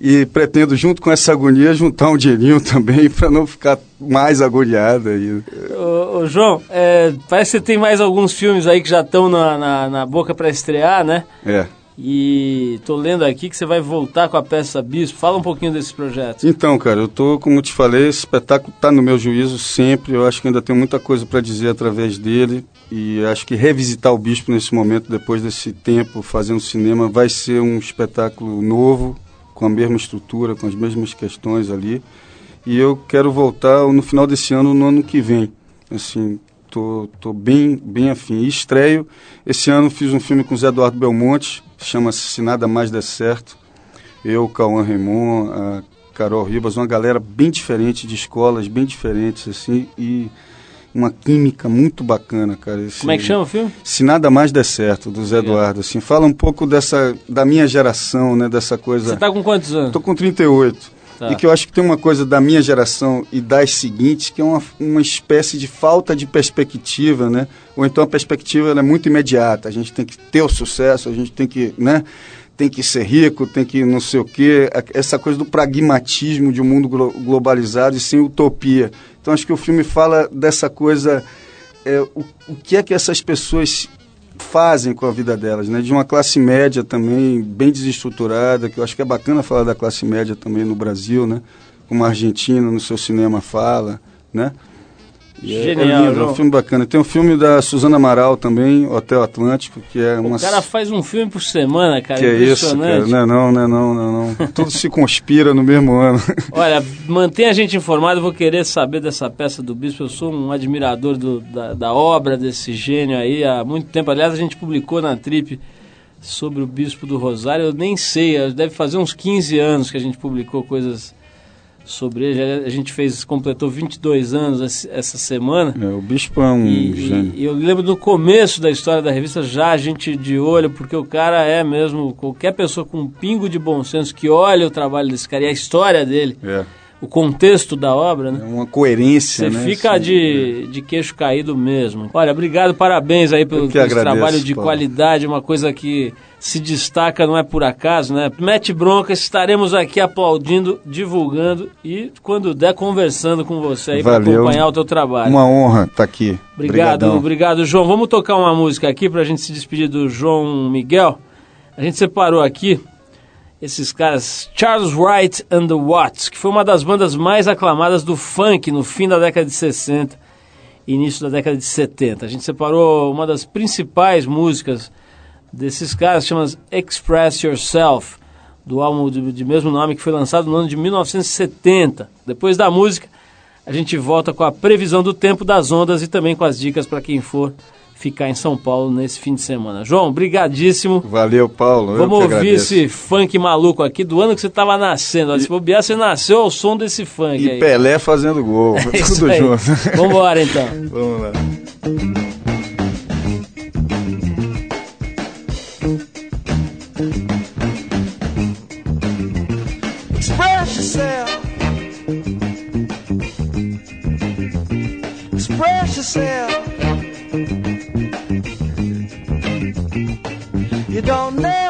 E pretendo, junto com essa agonia, juntar um dinheirinho também para não ficar mais agoniada. E, Ô, ô, João, eh, parece que você tem mais alguns filmes aí que já estão na, na, na boca para estrear, né? é. E tô lendo aqui que você vai voltar com a peça Bispo. Fala um pouquinho desse projeto. Então, cara, eu tô, como eu te falei, esse espetáculo tá no meu juízo sempre. Eu acho que ainda tem muita coisa para dizer através dele. E acho que revisitar o Bispo nesse momento, depois desse tempo fazendo cinema, vai ser um espetáculo novo, com a mesma estrutura, com as mesmas questões ali. E eu quero voltar no final desse ano, no ano que vem. Assim, tô, tô bem, bem afim. E estreio. Esse ano fiz um filme com o Zé Eduardo Belmonte, chama-se Se Nada Mais Der Certo. Eu, Cauã Raymond, a Carol Ribas, uma galera bem diferente, de escolas bem diferentes, assim, e uma química muito bacana, cara. Esse- Como é que chama o filme? Se Nada Mais Der Certo, do Zé Eduardo, assim. Fala um pouco dessa, da minha geração, né, dessa coisa... Você tá com quantos anos? Tô com 38. Tá. E que eu acho que tem uma coisa da minha geração e das seguintes, que é uma, uma espécie de falta de perspectiva, né? Ou então a perspectiva é muito imediata. A gente tem que ter o sucesso, a gente tem que, né? Tem que ser rico, tem que não sei o quê. Essa coisa do pragmatismo de um mundo glo- globalizado e sem utopia. Então acho que o filme fala dessa coisa, é, o, o que é que essas pessoas fazem com a vida delas, né? De uma classe média também bem desestruturada, que eu acho que é bacana falar da classe média também no Brasil, né? Como a Argentina no seu cinema fala, né? É- Genial, é lindo, é João. um filme bacana. Tem um filme da Suzana Amaral também, Hotel Atlântico, que é uma O cara faz um filme por semana, cara. que é isso, cara. Não, é não, não, é não, não, é não. Tudo se conspira no mesmo ano. Olha, mantenha a gente informado, eu vou querer saber dessa peça do Bispo. Eu sou um admirador do- da, da obra desse gênio aí há muito tempo. Aliás, a gente publicou na Trip sobre o Bispo do Rosário. Eu nem sei, deve fazer uns 15 anos que a gente publicou coisas sobre ele. A gente fez, completou 22 anos essa semana. É, o Bispo é um E, e eu lembro no começo da história da revista, já a gente de olho, porque o cara é mesmo, qualquer pessoa com um pingo de bom senso que olha o trabalho desse cara e a história dele, É, o contexto da obra, né? é uma coerência, Você né? fica Assim, de, de queixo caído mesmo. Olha, obrigado, parabéns aí pelo, agradeço, trabalho de Paulo. qualidade, uma coisa que se destaca, não é por acaso, né? Mete bronca, estaremos aqui aplaudindo, divulgando e, quando der, conversando com você aí para acompanhar o teu trabalho. Uma honra estar aqui. Obrigado, Obrigadão. obrigado, João. Vamos tocar uma música aqui pra gente se despedir do João Miguel. A gente separou aqui esses caras, Charles Wright and the Watts, que foi uma das bandas mais aclamadas do funk no fim da década de 60 e início da década de 70. A gente separou uma das principais músicas desses caras, chama Express Yourself, do álbum de, de mesmo nome que foi lançado no ano de 1970. Depois da música, a gente volta com a previsão do tempo das ondas e também com as dicas para quem for ficar em São Paulo nesse fim de semana. João, brigadíssimo. Valeu, Paulo. eu Vamos ouvir agradeço. esse funk maluco aqui do ano que você estava nascendo. Se bobear, você nasceu ao som desse funk E aí. Pelé fazendo gol. É isso Tudo aí. junto. Vamos embora então. Vamos lá. Express yourself. Express yourself. Your name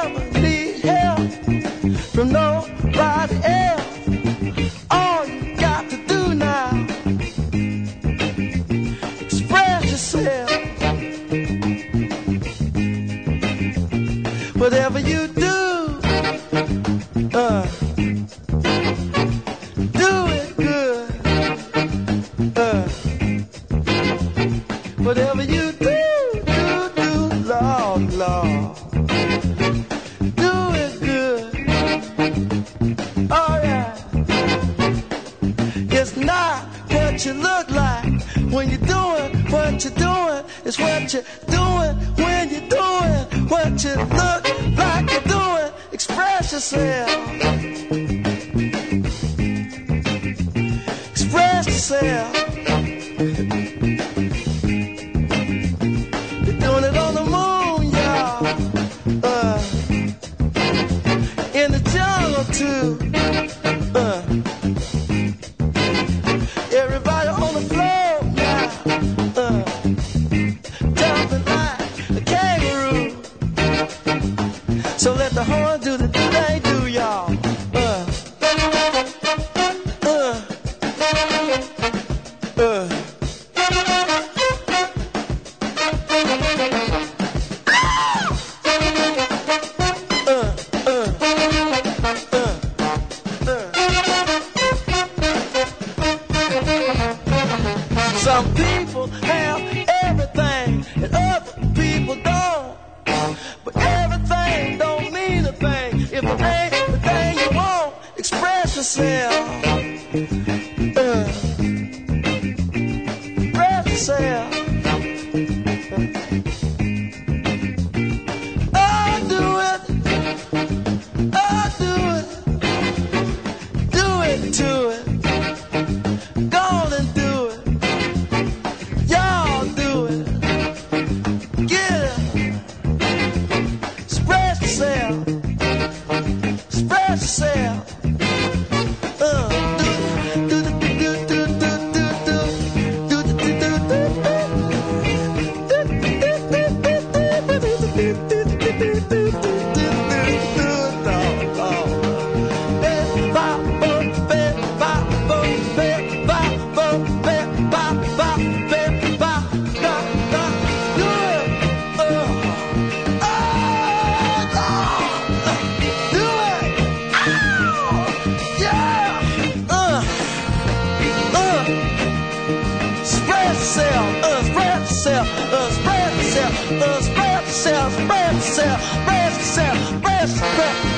yourself, brace yourself, brace yourself.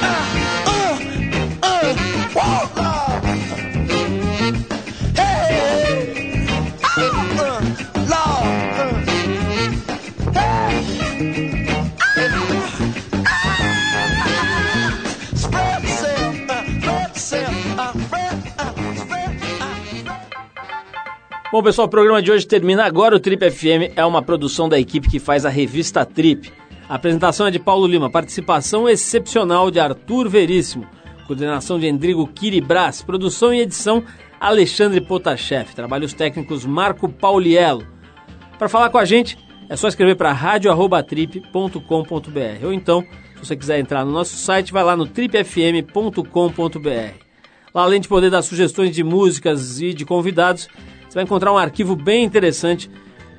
Bom, pessoal, o programa de hoje termina agora. O Trip FM é uma produção da equipe que faz a revista Trip. A apresentação é de Paulo Lima, participação excepcional de Arthur Veríssimo, coordenação de Endrigo Kiribras, produção e edição Alexandre Potashev, trabalhos técnicos Marco Pauliello. Para falar com a gente, é só escrever para radio@trip.com.br ou então, se você quiser entrar no nosso site, vai lá no tripfm.com.br. Lá, além de poder dar sugestões de músicas e de convidados, você vai encontrar um arquivo bem interessante